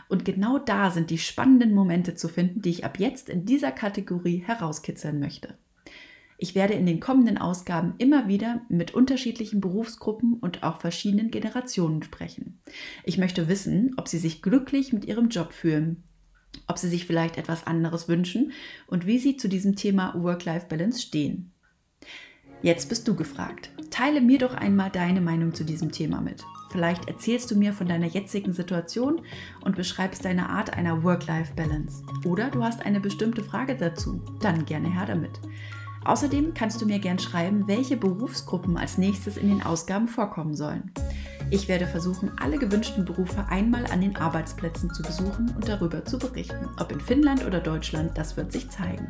Speaker 1: Und genau da sind die spannenden Momente zu finden, die ich ab jetzt in dieser Kategorie herauskitzeln möchte. Ich werde in den kommenden Ausgaben immer wieder mit unterschiedlichen Berufsgruppen und auch verschiedenen Generationen sprechen. Ich möchte wissen, ob sie sich glücklich mit ihrem Job fühlen, ob sie sich vielleicht etwas anderes wünschen und wie sie zu diesem Thema Work-Life-Balance stehen. Jetzt bist du gefragt. Teile mir doch einmal deine Meinung zu diesem Thema mit. Vielleicht erzählst du mir von deiner jetzigen Situation und beschreibst deine Art einer Work-Life-Balance. Oder du hast eine bestimmte Frage dazu. Dann gerne her damit. Außerdem kannst du mir gern schreiben, welche Berufsgruppen als nächstes in den Ausgaben vorkommen sollen. Ich werde versuchen, alle gewünschten Berufe einmal an den Arbeitsplätzen zu besuchen und darüber zu berichten. Ob in Finnland oder Deutschland, das wird sich zeigen.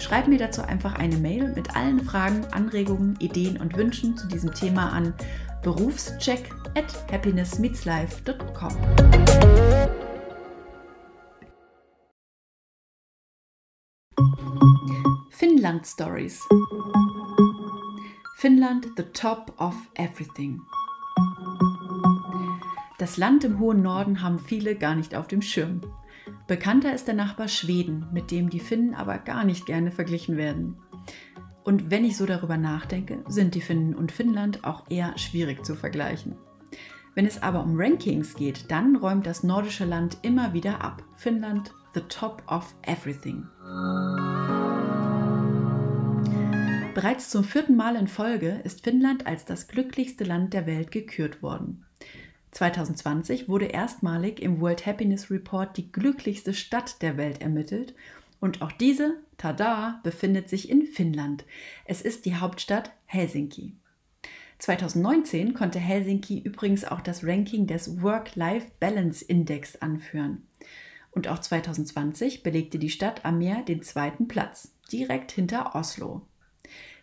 Speaker 1: Schreib mir dazu einfach eine Mail mit allen Fragen, Anregungen, Ideen und Wünschen zu diesem Thema an berufscheck at happinessmeetslife.com. Finnland Stories. Finnland, the top of everything. Das Land im hohen Norden haben viele gar nicht auf dem Schirm. Bekannter ist der Nachbar Schweden, mit dem die Finnen aber gar nicht gerne verglichen werden. Und wenn ich so darüber nachdenke, sind die Finnen und Finnland auch eher schwierig zu vergleichen. Wenn es aber um Rankings geht, dann räumt das nordische Land immer wieder ab. Finnland, the top of everything. Bereits zum vierten Mal in Folge ist Finnland als das glücklichste Land der Welt gekürt worden. 2020 wurde erstmalig im World Happiness Report die glücklichste Stadt der Welt ermittelt und auch diese, tada, befindet sich in Finnland. Es ist die Hauptstadt Helsinki. 2019 konnte Helsinki übrigens auch das Ranking des Work-Life-Balance Index anführen. Und auch 2020 belegte die Stadt am Meer den zweiten Platz, direkt hinter Oslo.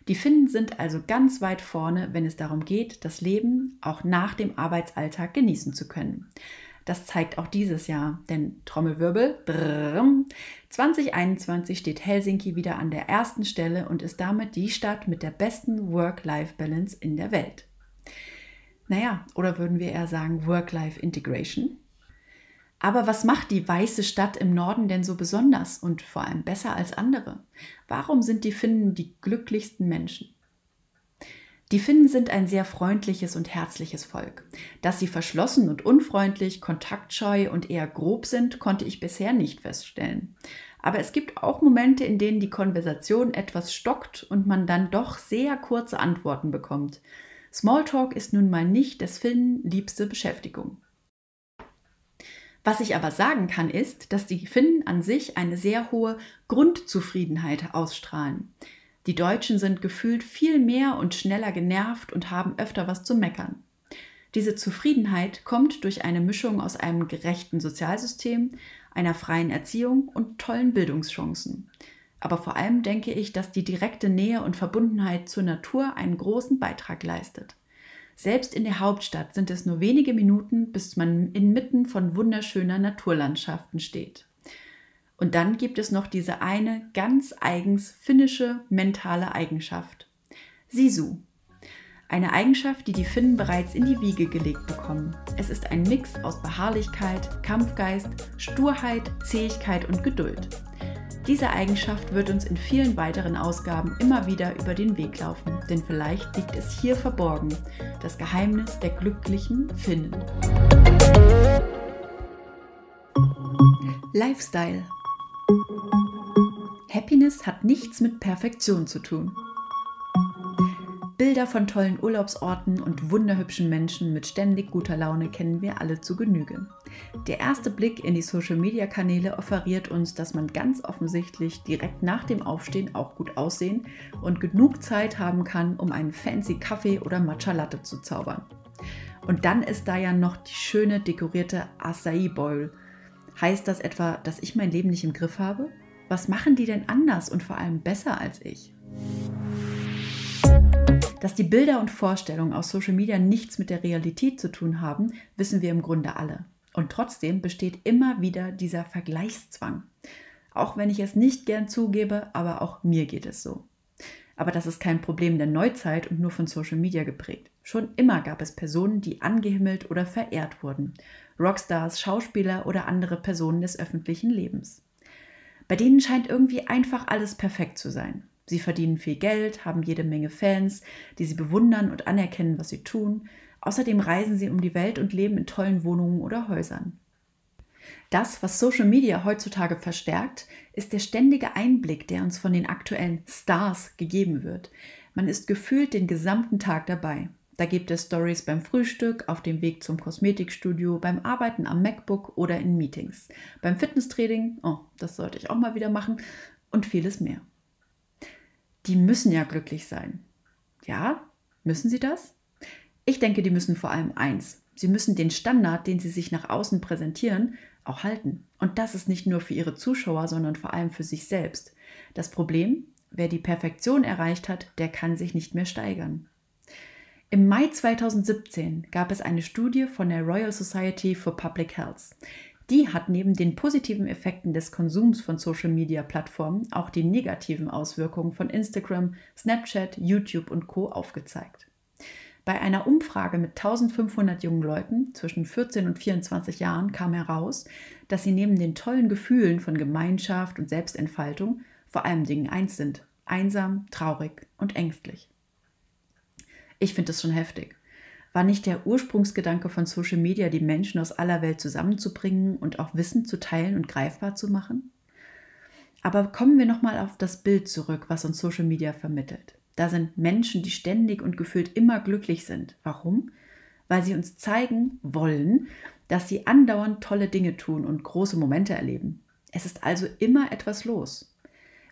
Speaker 1: Die Finnen sind also ganz weit vorne, wenn es darum geht, das Leben auch nach dem Arbeitsalltag genießen zu können. Das zeigt auch dieses Jahr, denn Trommelwirbel, brrr, 2021 steht Helsinki wieder an der ersten Stelle und ist damit die Stadt mit der besten Work-Life-Balance in der Welt. Naja, oder würden wir eher sagen Work-Life-Integration? Aber was macht die weiße Stadt im Norden denn so besonders und vor allem besser als andere? Warum sind die Finnen die glücklichsten Menschen? Die Finnen sind ein sehr freundliches und herzliches Volk. Dass sie verschlossen und unfreundlich, kontaktscheu und eher grob sind, konnte ich bisher nicht feststellen. Aber es gibt auch Momente, in denen die Konversation etwas stockt und man dann doch sehr kurze Antworten bekommt. Smalltalk ist nun mal nicht des Finnen liebste Beschäftigung. Was ich aber sagen kann, ist, dass die Finnen an sich eine sehr hohe Grundzufriedenheit ausstrahlen. Die Deutschen sind gefühlt viel mehr und schneller genervt und haben öfter was zu meckern. Diese Zufriedenheit kommt durch eine Mischung aus einem gerechten Sozialsystem, einer freien Erziehung und tollen Bildungschancen. Aber vor allem denke ich, dass die direkte Nähe und Verbundenheit zur Natur einen großen Beitrag leistet. Selbst in der Hauptstadt sind es nur wenige Minuten, bis man inmitten von wunderschöner Naturlandschaften steht. Und dann gibt es noch diese eine ganz eigens finnische mentale Eigenschaft. Sisu. Eine Eigenschaft, die die Finnen bereits in die Wiege gelegt bekommen. Es ist ein Mix aus Beharrlichkeit, Kampfgeist, Sturheit, Zähigkeit und Geduld. Diese Eigenschaft wird uns in vielen weiteren Ausgaben immer wieder über den Weg laufen, denn vielleicht liegt es hier verborgen, das Geheimnis der glücklichen Finnen. Lifestyle Happiness hat nichts mit Perfektion zu tun. Bilder von tollen Urlaubsorten und wunderhübschen Menschen mit ständig guter Laune kennen wir alle zu Genüge. Der erste Blick in die Social-Media-Kanäle offeriert uns, dass man ganz offensichtlich direkt nach dem Aufstehen auch gut aussehen und genug Zeit haben kann, um einen fancy Kaffee oder Matcha Latte zu zaubern. Und dann ist da ja noch die schöne dekorierte Acai Bowl. Heißt das etwa, dass ich mein Leben nicht im Griff habe? Was machen die denn anders und vor allem besser als ich? Dass die Bilder und Vorstellungen aus Social Media nichts mit der Realität zu tun haben, wissen wir im Grunde alle. Und trotzdem besteht immer wieder dieser Vergleichszwang. Auch wenn ich es nicht gern zugebe, aber auch mir geht es so. Aber das ist kein Problem der Neuzeit und nur von Social Media geprägt. Schon immer gab es Personen, die angehimmelt oder verehrt wurden. Rockstars, Schauspieler oder andere Personen des öffentlichen Lebens. Bei denen scheint irgendwie einfach alles perfekt zu sein. Sie verdienen viel Geld, haben jede Menge Fans, die sie bewundern und anerkennen, was sie tun. Außerdem reisen sie um die Welt und leben in tollen Wohnungen oder Häusern. Das, was Social Media heutzutage verstärkt, ist der ständige Einblick, der uns von den aktuellen Stars gegeben wird. Man ist gefühlt den gesamten Tag dabei. Da gibt es Stories beim Frühstück, auf dem Weg zum Kosmetikstudio, beim Arbeiten am MacBook oder in Meetings, beim Fitnesstraining, oh, das sollte ich auch mal wieder machen, und vieles mehr die müssen ja glücklich sein. Ja, müssen sie das? Ich denke, die müssen vor allem eins. Sie müssen den Standard, den sie sich nach außen präsentieren, auch halten. Und das ist nicht nur für ihre Zuschauer, sondern vor allem für sich selbst. Das Problem, wer die Perfektion erreicht hat, der kann sich nicht mehr steigern. Im Mai 2017 gab es eine Studie von der Royal Society for Public Health. Die hat neben den positiven Effekten des Konsums von Social-Media-Plattformen auch die negativen Auswirkungen von Instagram, Snapchat, YouTube und Co aufgezeigt. Bei einer Umfrage mit 1500 jungen Leuten zwischen 14 und 24 Jahren kam heraus, dass sie neben den tollen Gefühlen von Gemeinschaft und Selbstentfaltung vor allem Dingen eins sind: einsam, traurig und ängstlich. Ich finde das schon heftig. War nicht der Ursprungsgedanke von Social Media, die Menschen aus aller Welt zusammenzubringen und auch Wissen zu teilen und greifbar zu machen? Aber kommen wir nochmal auf das Bild zurück, was uns Social Media vermittelt. Da sind Menschen, die ständig und gefühlt immer glücklich sind. Warum? Weil sie uns zeigen wollen, dass sie andauernd tolle Dinge tun und große Momente erleben. Es ist also immer etwas los.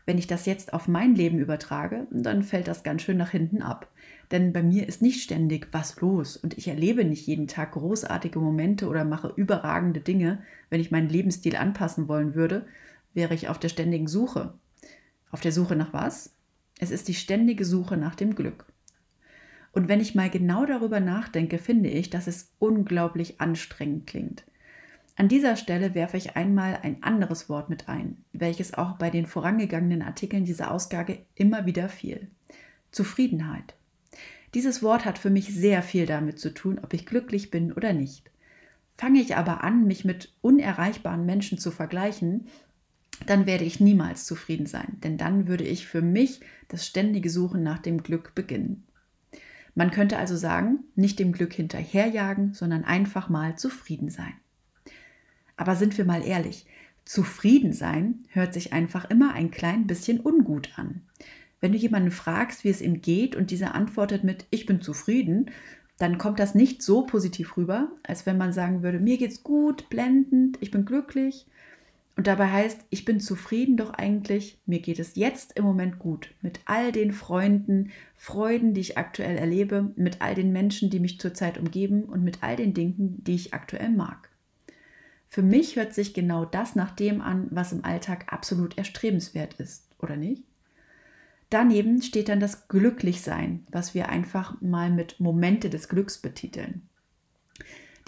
Speaker 1: Wenn ich das jetzt auf mein Leben übertrage, dann fällt das ganz schön nach hinten ab. Denn bei mir ist nicht ständig was los und ich erlebe nicht jeden Tag großartige Momente oder mache überragende Dinge. Wenn ich meinen Lebensstil anpassen wollen würde, wäre ich auf der ständigen Suche. Auf der Suche nach was? Es ist die ständige Suche nach dem Glück. Und wenn ich mal genau darüber nachdenke, finde ich, dass es unglaublich anstrengend klingt. An dieser Stelle werfe ich einmal ein anderes Wort mit ein, welches auch bei den vorangegangenen Artikeln dieser Ausgabe immer wieder fiel. Zufriedenheit. Dieses Wort hat für mich sehr viel damit zu tun, ob ich glücklich bin oder nicht. Fange ich aber an, mich mit unerreichbaren Menschen zu vergleichen, dann werde ich niemals zufrieden sein, denn dann würde ich für mich das ständige Suchen nach dem Glück beginnen. Man könnte also sagen, nicht dem Glück hinterherjagen, sondern einfach mal zufrieden sein. Aber sind wir mal ehrlich, zufrieden sein hört sich einfach immer ein klein bisschen ungut an. Wenn du jemanden fragst, wie es ihm geht und dieser antwortet mit Ich bin zufrieden, dann kommt das nicht so positiv rüber, als wenn man sagen würde, mir geht's gut, blendend, ich bin glücklich. Und dabei heißt, ich bin zufrieden, doch eigentlich, mir geht es jetzt im Moment gut. Mit all den Freunden, Freuden, die ich aktuell erlebe, mit all den Menschen, die mich zurzeit umgeben und mit all den Dingen, die ich aktuell mag. Für mich hört sich genau das nach dem an, was im Alltag absolut erstrebenswert ist, oder nicht? Daneben steht dann das Glücklichsein, was wir einfach mal mit Momente des Glücks betiteln.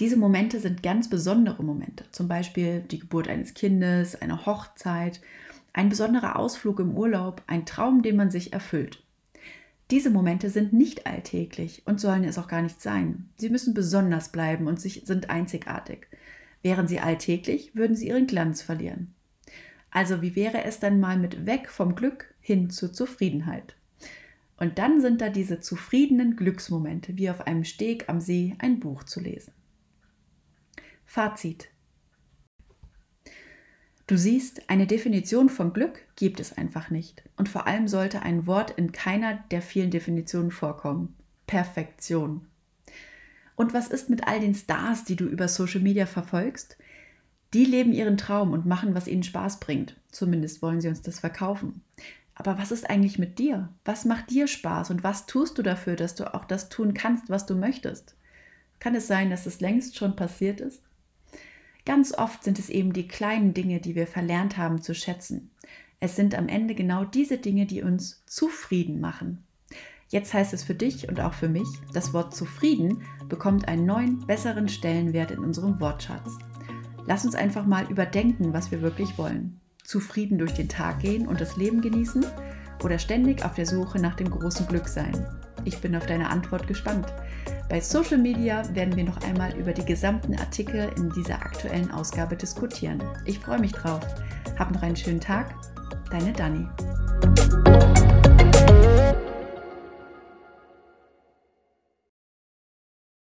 Speaker 1: Diese Momente sind ganz besondere Momente, zum Beispiel die Geburt eines Kindes, eine Hochzeit, ein besonderer Ausflug im Urlaub, ein Traum, den man sich erfüllt. Diese Momente sind nicht alltäglich und sollen es auch gar nicht sein. Sie müssen besonders bleiben und sind einzigartig. Wären sie alltäglich, würden sie ihren Glanz verlieren. Also wie wäre es dann mal mit weg vom Glück hin zur Zufriedenheit? Und dann sind da diese zufriedenen Glücksmomente, wie auf einem Steg am See ein Buch zu lesen. Fazit. Du siehst, eine Definition von Glück gibt es einfach nicht. Und vor allem sollte ein Wort in keiner der vielen Definitionen vorkommen. Perfektion. Und was ist mit all den Stars, die du über Social Media verfolgst? Die leben ihren Traum und machen, was ihnen Spaß bringt. Zumindest wollen sie uns das verkaufen. Aber was ist eigentlich mit dir? Was macht dir Spaß und was tust du dafür, dass du auch das tun kannst, was du möchtest? Kann es sein, dass es längst schon passiert ist? Ganz oft sind es eben die kleinen Dinge, die wir verlernt haben zu schätzen. Es sind am Ende genau diese Dinge, die uns zufrieden machen. Jetzt heißt es für dich und auch für mich, das Wort zufrieden bekommt einen neuen, besseren Stellenwert in unserem Wortschatz. Lass uns einfach mal überdenken, was wir wirklich wollen. Zufrieden durch den Tag gehen und das Leben genießen oder ständig auf der Suche nach dem großen Glück sein? Ich bin auf deine Antwort gespannt. Bei Social Media werden wir noch einmal über die gesamten Artikel in dieser aktuellen Ausgabe diskutieren. Ich freue mich drauf. Hab noch einen schönen Tag. Deine Dani.